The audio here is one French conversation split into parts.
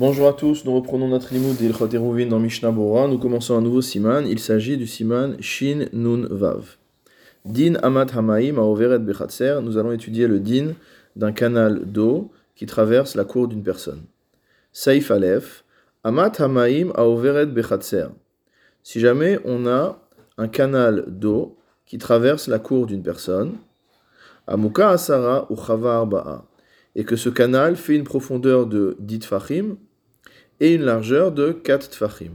Bonjour à tous, nous reprenons notre limoud d'Ilchot Eruvin dans Mishnah Bora. Nous commençons un nouveau siman. Il s'agit du siman Shin Nun Vav. Din Amat Hamaim Aoveret Bechatser. Nous allons étudier le din d'un canal d'eau qui traverse la cour d'une personne. Saif Aleph. Amat Hamaim Aoveret Bechatser. Si jamais on a un canal d'eau qui traverse la cour d'une personne, Amuka Asara ou Chava Arba'a, et que ce canal fait une profondeur de 10 fachim et une largeur de 4 tfachim.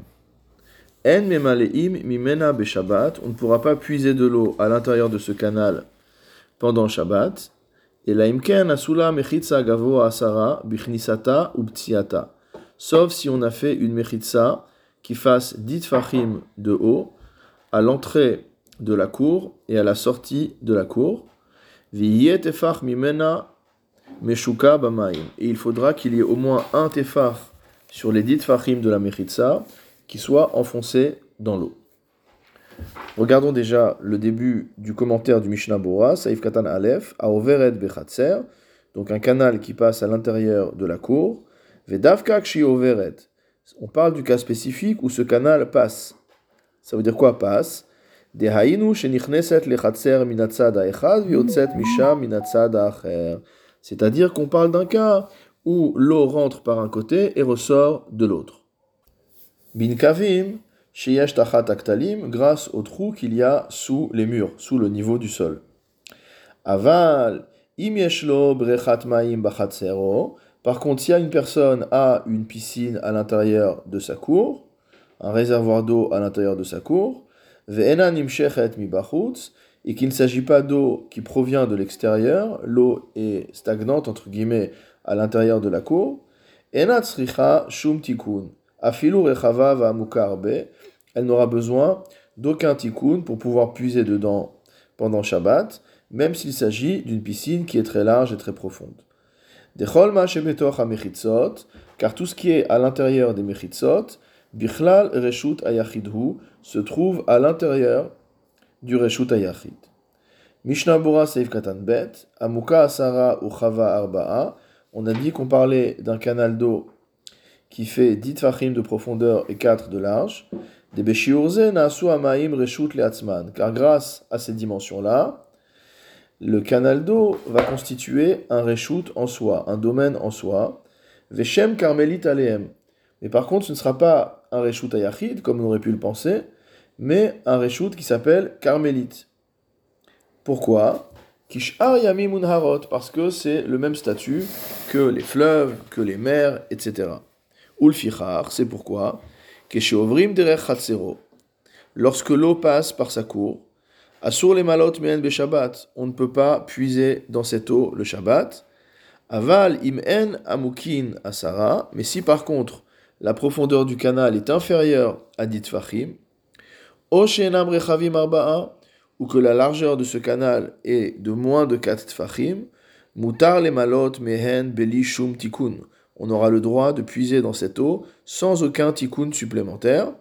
En memaleim mimena on ne pourra pas puiser de l'eau à l'intérieur de ce canal pendant Shabbat. Et la imken asula mechitza gavo asara bichnisata. Sauf si on a fait une mechitza qui fasse 10 tfachim de haut à l'entrée de la cour et à la sortie de la cour. Et il faudra qu'il y ait au moins un tefach sur les dix fachim de la Mechitsa qui soit enfoncé dans l'eau. Regardons déjà le début du commentaire du Mishnah Bora, Saif Katan Aleph, Aoveret Bechatser, donc un canal qui passe à l'intérieur de la cour, Vedavka Overet. On parle du cas spécifique où ce canal passe. Ça veut dire quoi passe? C'est-à-dire qu'on parle d'un cas où l'eau rentre par un côté et ressort de l'autre. Bin kavim, aktalim, grâce au trou qu'il y a sous les murs, sous le niveau du sol. Aval, im brechat maim Par contre, si une personne a une piscine à l'intérieur de sa cour, un réservoir d'eau à l'intérieur de sa cour, et qu'il ne s'agit pas d'eau qui provient de l'extérieur, l'eau est stagnante entre guillemets à l'intérieur de la cour. Elle n'aura besoin d'aucun tikkun pour pouvoir puiser dedans pendant Shabbat, même s'il s'agit d'une piscine qui est très large et très profonde. car tout ce qui est à l'intérieur des mechitzot, bichlal reshut ayachidhu, se trouve à l'intérieur du reshut ayachid. Mishnah Bora Seif Katan Bet, Amuka Asara ou Chava Arba'a, on a dit qu'on parlait d'un canal d'eau qui fait 10 tfachim de profondeur et 4 de large. Car grâce à ces dimensions-là, le canal d'eau va constituer un reshut en soi, un domaine en soi. Veshem karmelit aleem. Mais par contre, ce ne sera pas un reshut ayachid, comme on aurait pu le penser, mais un reshut qui s'appelle karmelit. Pourquoi? Kishar Yamim parce que c'est le même statut que les fleuves, que les mers, etc. Ulfichar, c'est pourquoi? Keshovrim derech Lorsque l'eau passe par sa cour, Asur les malot meen Shabbat, on ne peut pas puiser dans cette eau le Shabbat. Aval im en amukin asara, mais si par contre la profondeur du canal est inférieure à dit fachim, o rechavim ou que la largeur de ce canal est de moins de 4 tfachim, mutar le malot mehen beli shum tikkun. On aura le droit de puiser dans cette eau sans aucun tikkun supplémentaire.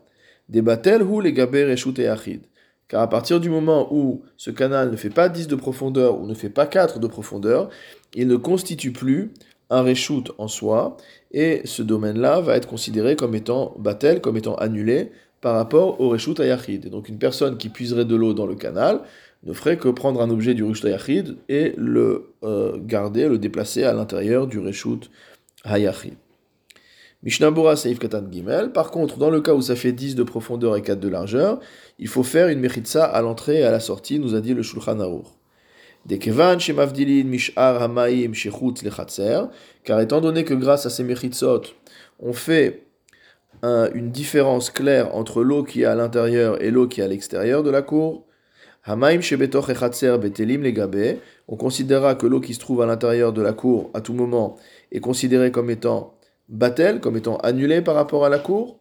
Debatel hu le gaber et achid. Car à partir du moment où ce canal ne fait pas 10 de profondeur ou ne fait pas 4 de profondeur, il ne constitue plus un reshoot en soi, et ce domaine-là va être considéré comme étant batel, comme étant annulé, par rapport au Reshut Ayachid. Donc une personne qui puiserait de l'eau dans le canal ne ferait que prendre un objet du Reshut Ayachid et le euh, garder, le déplacer à l'intérieur du Reshut Hayachid. Mishnabura Seif Katan Gimel. Par contre, dans le cas où ça fait 10 de profondeur et 4 de largeur, il faut faire une mechitza à l'entrée et à la sortie, nous a dit le Shulchan Aruch. Dekevan shemavdilin mishar hamaim shechutz lechatzer, car étant donné que grâce à ces mechitzot, on fait une différence claire entre l'eau qui est à l'intérieur et l'eau qui est à l'extérieur de la cour. On considérera que l'eau qui se trouve à l'intérieur de la cour à tout moment est considérée comme étant batel, comme étant annulée par rapport à la cour.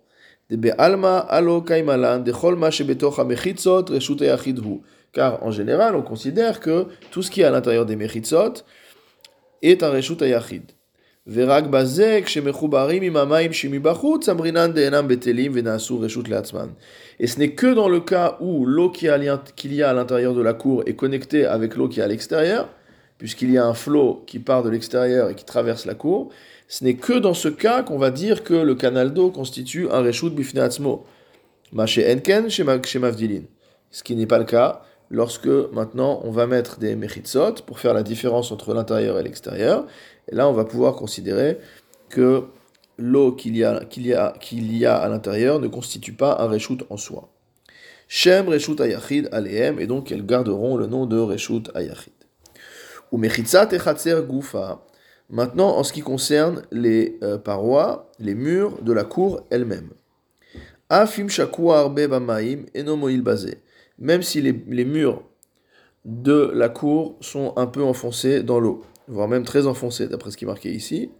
Car en général, on considère que tout ce qui est à l'intérieur des mechitzot est un reshut ayachid. Et ce n'est que dans le cas où l'eau qu'il y a à l'intérieur de la cour est connectée avec l'eau qui est à l'extérieur, puisqu'il y a un flot qui part de l'extérieur et qui traverse la cour, ce n'est que dans ce cas qu'on va dire que le canal d'eau constitue un reshut bifneatzmo. Maché enken chez. Ce qui n'est pas le cas lorsque maintenant on va mettre des mechitsot pour faire la différence entre l'intérieur et l'extérieur. Et là, on va pouvoir considérer que l'eau qu'il y a, à l'intérieur ne constitue pas un reshut en soi. Shem reshut ayachid aleem, et donc elles garderont le nom de reshut ayachid. Ou mechitzat echatzer gufa. Maintenant, en ce qui concerne les euh, parois, les murs de la cour elle-même. Afim arbe bamaim enomoil basé. Même si les, murs de la cour sont un peu enfoncés dans l'eau, voire même très enfoncés, d'après ce qui est marqué ici.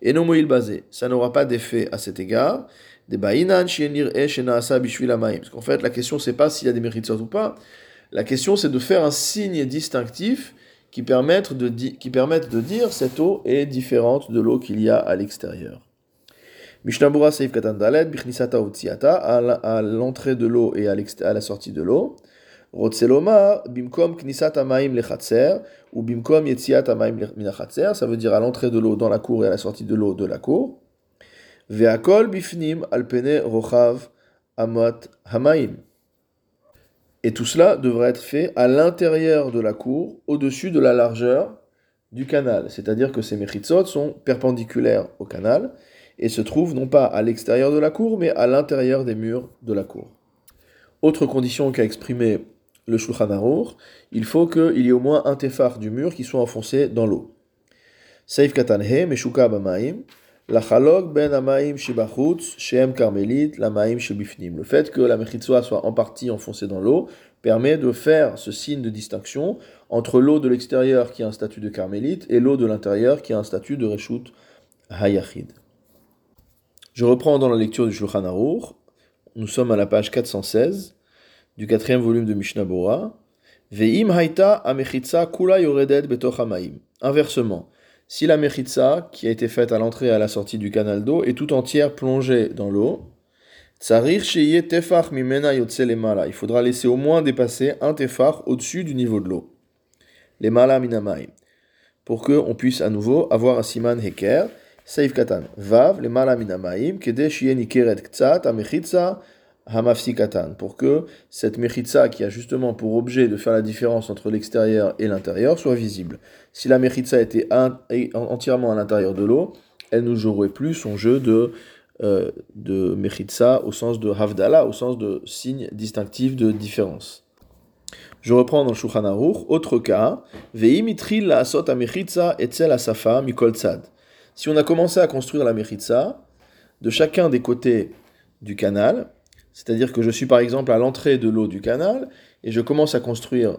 Et non basé, ça n'aura pas d'effet à cet égard. Des ba'inan Parce qu'en fait, la question, c'est pas s'il y a des mérites ou pas. La question, c'est de faire un signe distinctif qui permette de, qui permette de dire cette eau est différente de l'eau qu'il y a à l'extérieur. Mishnabura Seif Katan Dalet, Bichnisata à l'entrée de l'eau et à la sortie de l'eau. Rotseloma, bimkom knisat amaim lechatzer, ou bimkom yetziat amaim minachatzer, ça veut dire à l'entrée de l'eau dans la cour et à la sortie de l'eau de la cour. Veakol bifnim alpene rochav amot hamaim. Et tout cela devrait être fait à l'intérieur de la cour, au-dessus de la largeur du canal. C'est-à-dire que ces mechitzot sont perpendiculaires au canal et se trouvent non pas à l'extérieur de la cour, mais à l'intérieur des murs de la cour. Autre condition qu'a exprimé le Shulchan Aruch, il faut qu'il y ait au moins un tefar du mur qui soit enfoncé dans l'eau. Seif katanhe, meshuka bamaim, la chalog ben amaim shibachutz, shem karmelit, la. Le fait que la mechitzoa soit en partie enfoncée dans l'eau permet de faire ce signe de distinction entre l'eau de l'extérieur qui a un statut de carmélite et l'eau de l'intérieur qui a un statut de reshut hayachid. Je reprends dans la lecture du Shulchan Aruch. Nous sommes à la page 416 du quatrième volume de Mishnah Bora. Ve'im haita kula betoch Inversement, si la qui a été faite à l'entrée et à la sortie du canal d'eau, est tout entière plongée dans l'eau, tsarir sheye tefach mimena. Il faudra laisser au moins dépasser un tefach au-dessus du niveau de l'eau. Lemala minamaim. Pour qu'on puisse à nouveau avoir un siman heker. Saif katan. Vav, lemala minamaim, kede sheye nikeret ktsat amechitza Hamafsikatan, pour que cette mechitza qui a justement pour objet de faire la différence entre l'extérieur et l'intérieur soit visible. Si la mechitza était entièrement à l'intérieur de l'eau, elle ne jouerait plus son jeu de, euh, de mechitza au sens de havdala, au sens de signe distinctif de différence. Je reprends dans Shulchan autre cas, veimitril la asot mechitza etzel asafa mikol tzad. Si on a commencé à construire la mechitza, de chacun des côtés du canal, c'est-à-dire que je suis par exemple à l'entrée de l'eau du canal et je commence à construire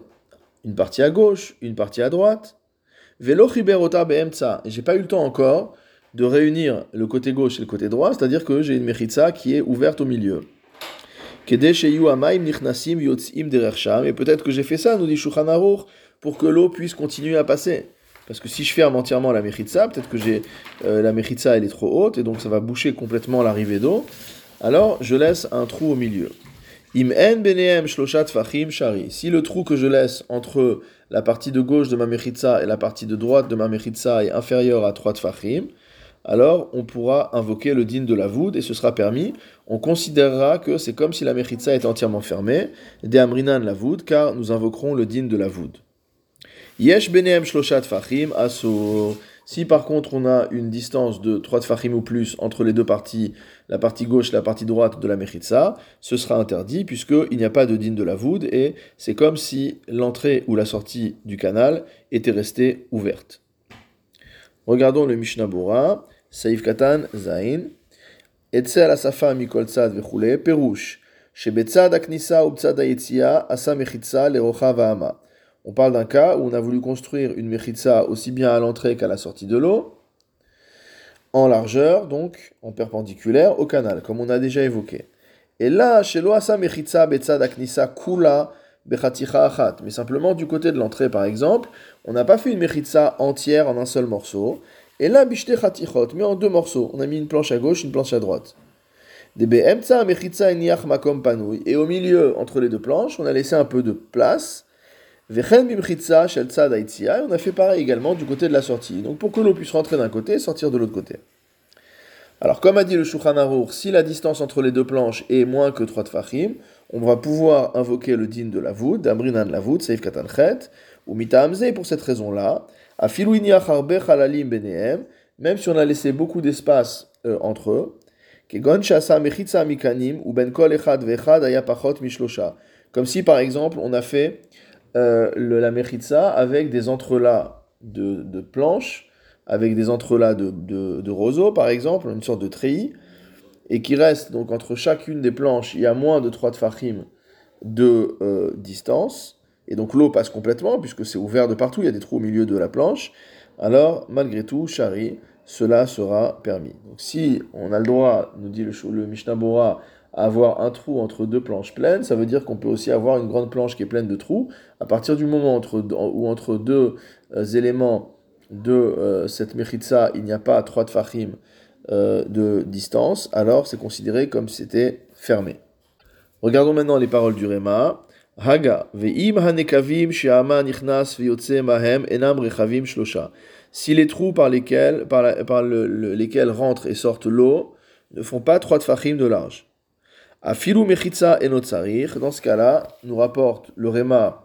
une partie à gauche, une partie à droite. Velo chiberota beemtsa. Et j'ai pas eu le temps encore de réunir le côté gauche et le côté droit, c'est-à-dire que j'ai une mechitza qui est ouverte au milieu. Et peut-être que j'ai fait ça, nous dit Shulchan pour que l'eau puisse continuer à passer. Parce que si je ferme entièrement la mechitza, peut-être que j'ai euh, la mechitza elle est trop haute et donc ça va boucher complètement l'arrivée d'eau alors je laisse un trou au milieu. Im en beneem shloshat fachim shari. Si le trou que je laisse entre la partie de gauche de ma mechitza et la partie de droite de ma mechitza est inférieur à 3 tfachim, alors on pourra invoquer le din de la voûte et ce sera permis. On considérera que c'est comme si la mechitza était entièrement fermée, de la voûte, car nous invoquerons le din de la voûte. Yesh beneem shloshat fachim asur. Si par contre on a une distance de 3 tfachim ou plus entre les deux parties, la partie gauche et la partie droite de la mechitza, ce sera interdit puisqu'il n'y a pas de din de la voûte et c'est comme si l'entrée ou la sortie du canal était restée ouverte. Regardons le Mishnah Bora, Saif Katan Zain, Etzel asafa mikol tzad vechule, perush, shebetzad aknisa u tzad asa mechitza lerocha va'ama. On parle d'un cas où on a voulu construire une mechitza aussi bien à l'entrée qu'à la sortie de l'eau, en largeur, donc en perpendiculaire au canal, comme on a déjà évoqué. Et là, chez l'oasa mechitza betzad aknisa kula bechaticha achat. Mais simplement du côté de l'entrée, par exemple, on n'a pas fait une mechitza entière en un seul morceau. Et là, bishte chatichot, mais en deux morceaux. On a mis une planche à gauche, une planche à droite. Et au milieu, entre les deux planches, on a laissé un peu de place on a fait pareil également du côté de la sortie. Donc pour que l'eau puisse rentrer d'un côté et sortir de l'autre côté. Alors, comme a dit le Shulchan si la distance entre les deux planches est moins que 3 tfachim, on va pouvoir invoquer le din de la voûte, d'Amrinan la voûte, Seif Katanchet, ou Mita Hamze, pour cette raison-là, à Harbe Chalalim Benehem, même si on a laissé beaucoup d'espace euh, entre eux, Ben. Comme si, par exemple, on a fait euh, le, la Mechitza avec des entrelacs de, de planches, avec des entrelacs de, de, roseaux, par exemple, une sorte de treillis, et qui reste donc entre chacune des planches, il y a moins de 3 tfachim de euh, distance, et donc l'eau passe complètement, puisque c'est ouvert de partout, il y a des trous au milieu de la planche, alors malgré tout, Shari, cela sera permis. Donc si on a le droit, nous dit le, Mishnah Bora, à avoir un trou entre deux planches pleines, ça veut dire qu'on peut aussi avoir une grande planche qui est pleine de trous. À partir du moment où entre deux euh, éléments de euh, cette mechitza, il n'y a pas trois tfachim euh, de distance, alors c'est considéré comme si c'était fermé. Regardons maintenant les paroles du Réma. Haga, ve'im hanekavim she'ama nichnas mahem enam rechavim shlosha. Si les trous par lesquels, par, par le, le, lesquels rentre et sortent l'eau ne font pas trois tfachim de large. Afilu mechitza enotzarir, dans ce cas-là, nous rapporte le Réma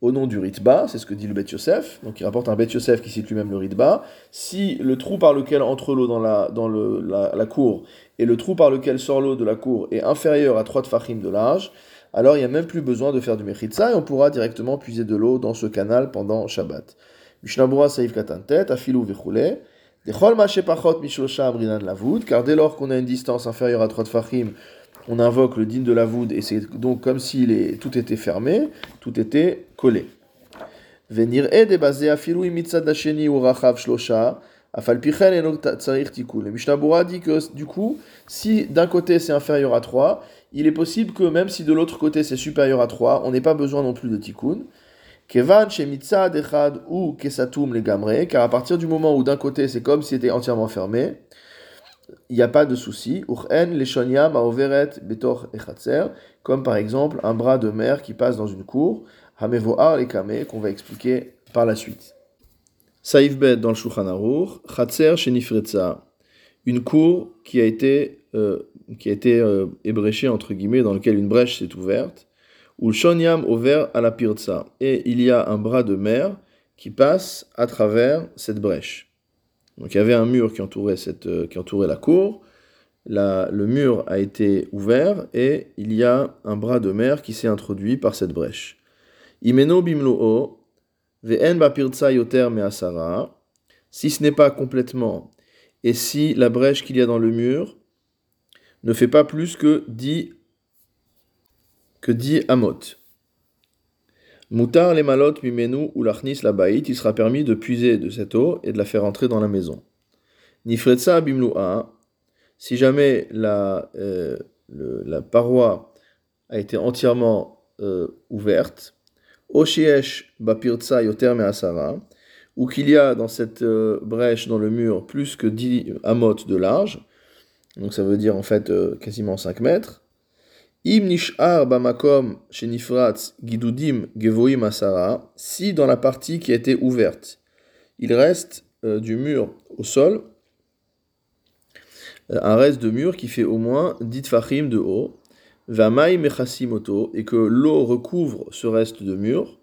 au nom du Ritba, c'est ce que dit le Bet Yosef, donc il rapporte un Bet Yosef qui cite lui-même le Ritba, si le trou par lequel entre l'eau dans, la, dans le, la, cour et le trou par lequel sort l'eau de la cour est inférieur à 3 tfachim de large, alors il n'y a même plus besoin de faire du Mechitza et on pourra directement puiser de l'eau dans ce canal pendant Shabbat. Mishnabura Saïf Katantet, Afilou Vechule, Dechol Mashepachot Mishlosha Amrinan Lavud, car dès lors qu'on a une distance inférieure à 3 tfachim, on invoque le din de la voûte et c'est donc comme si tout était fermé, tout était collé. Venir est basé à filou dasheni ou rachav shlosha, afalpichen et tsarir tikul. Le Mishnah dit que du coup, si d'un côté c'est inférieur à 3, il est possible que même si de l'autre côté c'est supérieur à 3, on n'ait pas besoin non plus de tikkun. Kevan chez mitzad echad ou kesatum les car à partir du moment où d'un côté c'est comme si c'était entièrement fermé, il n'y a pas de souci. Comme par exemple un bras de mer qui passe dans une cour. Hamevoar les kame, qu'on va expliquer par la suite. Saïf bet dans le Shulchan Aruch, Chatzer shenifretza, une cour qui a été, euh, qui a été euh, ébréchée, entre guillemets, dans laquelle une brèche s'est ouverte, ouvert à la et il y a un bras de mer qui passe à travers cette brèche. Donc il y avait un mur qui entourait, cette, euh, qui entourait la cour. La, le mur a été ouvert et il y a un bras de mer qui s'est introduit par cette brèche. Imeno bimlo'o, ve'en yoter me'asara, si ce n'est pas complètement, et si la brèche qu'il y a dans le mur ne fait pas plus que 10, que 10 amot. Moutar les malotes mimenu ou l'achnis la baït, il sera permis de puiser de cette eau et de la faire entrer dans la maison. Nifretsa bimlu'a, si jamais la, euh, la paroi a été entièrement euh, ouverte, Oshiesh bapirtsa yoter asara, ou qu'il y a dans cette euh, brèche dans le mur plus que 10 amot de large, donc ça veut dire en fait euh, quasiment 5 mètres, Bamakom gidudim gevoim asara, si dans la partie qui a été ouverte, il reste euh, du mur au sol, euh, un reste de mur qui fait au moins 10 fachim de haut, vamai mechasimoto, et que l'eau recouvre ce reste de mur,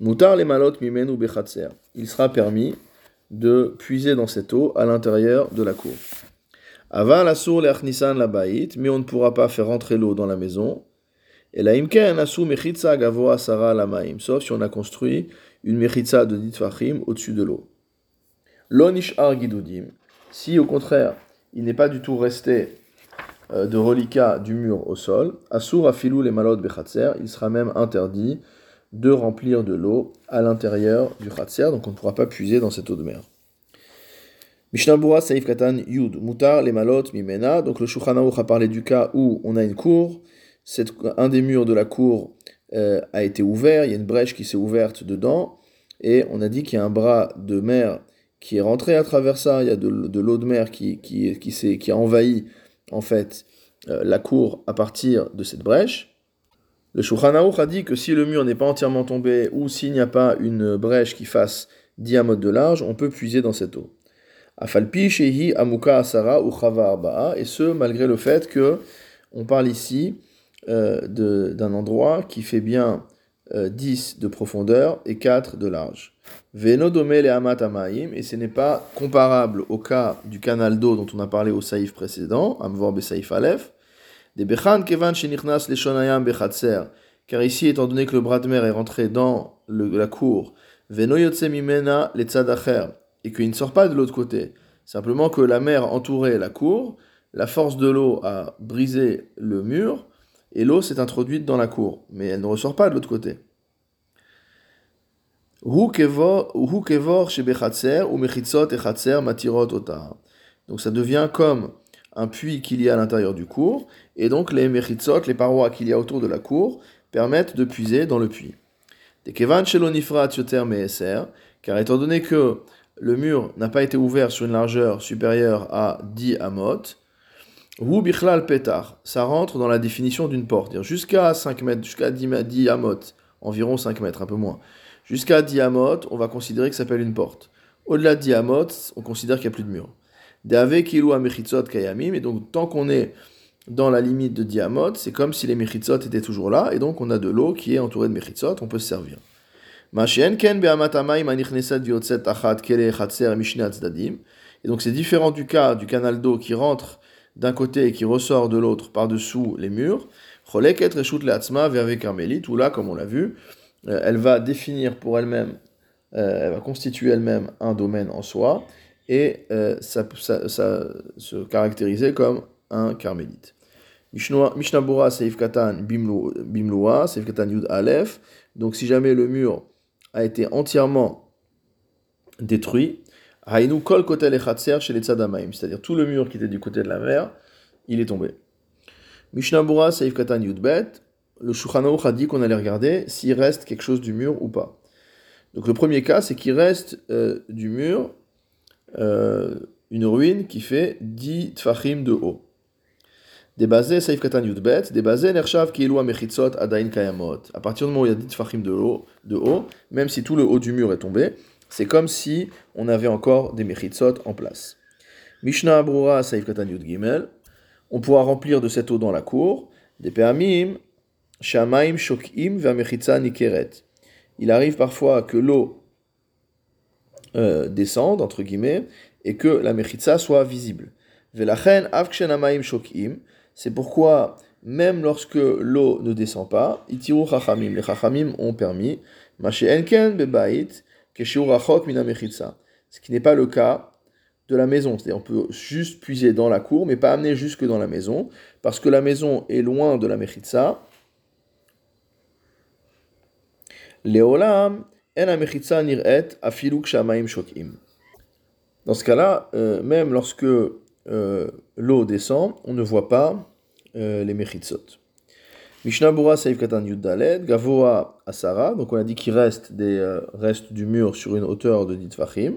mutar les malot bechatzer, il sera permis de puiser dans cette eau à l'intérieur de la cour. Aval asur le'achnisan la mais on ne pourra pas faire rentrer l'eau dans la maison. Et la imken asu mechitza gavoa sara la sauf si on a construit une mechitza de ditfachim au-dessus de l'eau. Lonish ar si au contraire il n'est pas du tout resté euh, de reliquat du mur au sol, asur afilou les malot bechatzer, il sera même interdit de remplir de l'eau à l'intérieur du khatser, donc on ne pourra pas puiser dans cette eau de mer. Mishnabura Saif Katan Yud, Mutar, les Mimena. Donc le Shulchan a parlé du cas où on a une cour, un des murs de la cour euh, a été ouvert, il y a une brèche qui s'est ouverte dedans, et on a dit qu'il y a un bras de mer qui est rentré à travers ça, il y a de, l'eau de mer qui, qui, qui, qui, a envahi en fait euh, la cour à partir de cette brèche. Le Shulchan a dit que si le mur n'est pas entièrement tombé ou s'il n'y a pas une brèche qui fasse 10 de large, on peut puiser dans cette eau. Afalpi shehi amuka asara ou arba'a, et ce malgré le fait que on parle ici euh, d'un endroit qui fait bien 10 euh, de profondeur et 4 de large. Veno le amat amaim, et ce n'est pas comparable au cas du canal d'eau dont on a parlé au saïf précédent, amvor be saïf alef, des bechan kevan shenichnas le shonayam bechatser, car ici, étant donné que le bras de mer est rentré dans la cour, veno yotse mimena le tzadacher, et qu'il ne sort pas de l'autre côté. Simplement que la mer entourait la cour, la force de l'eau a brisé le mur, et l'eau s'est introduite dans la cour, mais elle ne ressort pas de l'autre côté. Donc ça devient comme un puits qu'il y a à l'intérieur du cours, et donc les mechitzot, les parois qu'il y a autour de la cour, permettent de puiser dans le puits. Car étant donné que le mur n'a pas été ouvert sur une largeur supérieure à 10 amot, ou bichlal petar, ça rentre dans la définition d'une porte, jusqu'à 5 mètres, jusqu'à 10, amot, environ 5 mètres, un peu moins. Jusqu'à 10 amot, on va considérer que ça s'appelle une porte. Au-delà de 10 amot, on considère qu'il n'y a plus de mur. Dave kilu amechitzot kayamim, et donc tant qu'on est dans la limite de 10 amot, c'est comme si les mechitzot étaient toujours là, et donc on a de l'eau qui est entourée de mechitzot, on peut se servir. Et donc c'est différent du cas du canal d'eau qui rentre d'un côté et qui ressort de l'autre par-dessous les murs. Où là, comme on l'a vu, euh, elle va définir pour elle-même, euh, elle va constituer elle-même un domaine en soi et euh, ça, se caractériser comme un carmélite. Mishnabura Seif Katan Bimloa, Seif Katan Yud Aleph. Donc si jamais le mur a été entièrement détruit, kol kotel chez les tzadamaim, c'est-à-dire tout le mur qui était du côté de la mer, il est tombé. Mishnabura Saif Katan Yudbet, le Shulchan a dit qu'on allait regarder s'il reste quelque chose du mur ou pas. Donc le premier cas, c'est qu'il reste euh, du mur euh, une ruine qui fait 10 tfachim de haut. Des basés, Saif Katan Yudbet, des basés, Nershav Kielua Mechitzot Adain Kayamot. À partir du moment où il y a 10 tfachim de haut, même si tout le haut du mur est tombé, c'est comme si on avait encore des Mechitzot en place. Mishnah Abrura Saif Katan Yud Gimel, on pourra remplir de cette eau dans la cour, des Peamim, Shamaim Shokim Vamechitza Nikeret. Il arrive parfois que l'eau euh, descende, entre guillemets, et que la Mechitza soit visible. Velachen Avkshenamaim Shokim, c'est pourquoi, même lorsque l'eau ne descend pas, Itiru Chachamim, les Chachamim ont permis, Enken Bebait, Keshiur Rachok Mina. Ce qui n'est pas le cas de la maison. C'est-à-dire on peut juste puiser dans la cour, mais pas amener jusque dans la maison, parce que la maison est loin de la Mechitza. Leolam, en Mechitza nir'et afiluk shamaim shokim. Dans ce cas-là, euh, même lorsque euh, l'eau descend, on ne voit pas euh, les Mechitzot. Mishnah Bura Saif Katan Yuddaled, Gavoa Asara, donc on a dit qu'il reste des restes du mur sur une hauteur de Ditfachim.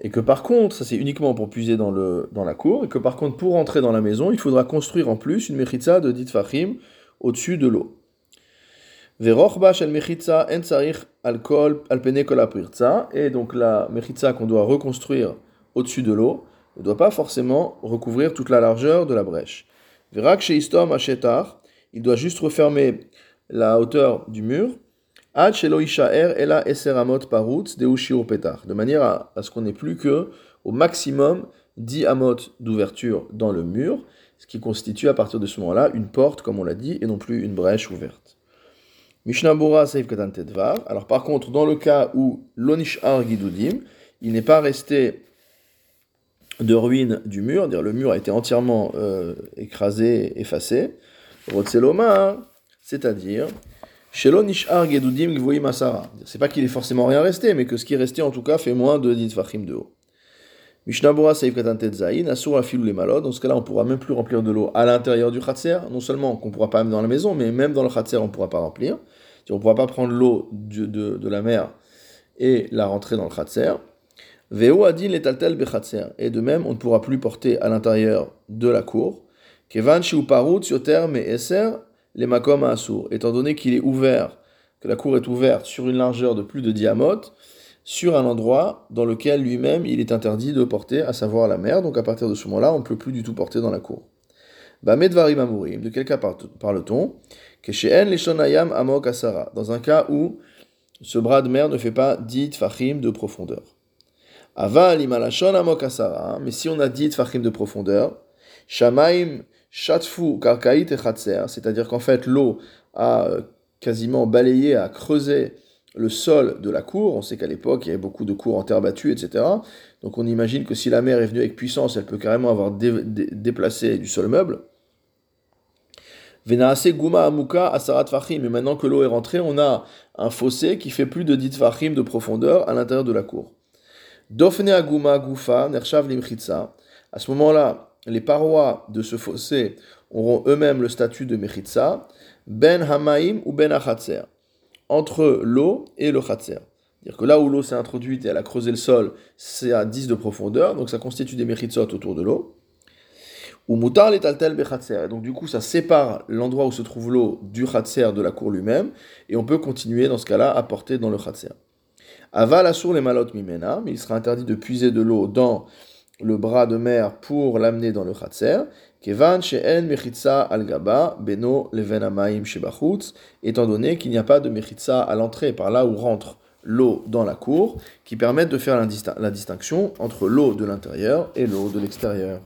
Et que par contre, ça c'est uniquement pour puiser dans, le, dans la cour, et que par contre pour entrer dans la maison, il faudra construire en plus une mechitza de dit fachim au-dessus de l'eau. Et donc la mechitza qu'on doit reconstruire au-dessus de l'eau ne doit pas forcément recouvrir toute la largeur de la brèche. Il doit juste refermer la hauteur du mur de manière à, ce qu'on n'ait plus que au maximum 10 amot d'ouverture dans le mur, ce qui constitue à partir de ce moment-là une porte, comme on l'a dit, et non plus une brèche ouverte. Mishnabura Seif Alors par contre, dans le cas où l'onishar gidudim, il n'est pas resté de ruine du mur, dire le mur a été entièrement euh, écrasé, effacé, c'est-à-dire c'est pas qu'il est forcément rien resté, mais que ce qui est resté en tout cas fait moins de 10 fachim de haut. Mishnabura Saif Zayin, Asura les malod. Dans ce cas-là, on pourra même plus remplir de l'eau à l'intérieur du khatser. Non seulement qu'on pourra pas même dans la maison, mais même dans le khatser, on pourra pas remplir. On pourra pas prendre l'eau de, de, la mer et la rentrer dans le khatser. Veo adin bechatser. Et de même, on ne pourra plus porter à l'intérieur de la cour. Kevan parut yoter eser les makom à Étant donné qu'il est ouvert, que la cour est ouverte sur une largeur de plus de diamote, sur un endroit dans lequel lui-même il est interdit de porter, à savoir la mer. Donc à partir de ce moment-là, on ne peut plus du tout porter dans la cour. Medvarim amurim, de quel cas parle-t-on? Amok dans un cas où ce bras de mer ne fait pas dit fachim de profondeur. Aval imalashon amok asara, mais si on a dit fachim de profondeur, shamaim shatfu karkait et c'est-à-dire qu'en fait l'eau a euh, quasiment balayé, a creusé le sol de la cour. On sait qu'à l'époque, il y avait beaucoup de cours en terre battue, etc. Donc on imagine que si la mer est venue avec puissance, elle peut carrément avoir déplacé du sol meuble. Venaase Guma Amuka Asarat Fachim. Et maintenant que l'eau est rentrée, on a un fossé qui fait plus de 10 Fachim de profondeur à l'intérieur de la cour. Dofne Aguma Gufa Nershav Limchitsa. À ce moment-là, les parois de ce fossé auront eux-mêmes le statut de Mechitsa. Ben Hamaim ou Ben Achatzer entre l'eau et le khatser. C'est-à-dire que là où l'eau s'est introduite et elle a creusé le sol, c'est à 10 de profondeur, donc ça constitue des mechitsot autour de l'eau. Ou mutar les taltel Et donc du coup, ça sépare l'endroit où se trouve l'eau du khatser de la cour lui-même, et on peut continuer dans ce cas-là à porter dans le khatser. Aval assour les malot mimena, il sera interdit de puiser de l'eau dans le bras de mer pour l'amener dans le khatser. Kevan she'en mechitza al gaba beno leven shebachutz, étant donné qu'il n'y a pas de mechitza à l'entrée, par là où rentre l'eau dans la cour, qui permettent de faire la distinction entre l'eau de l'intérieur et l'eau de l'extérieur.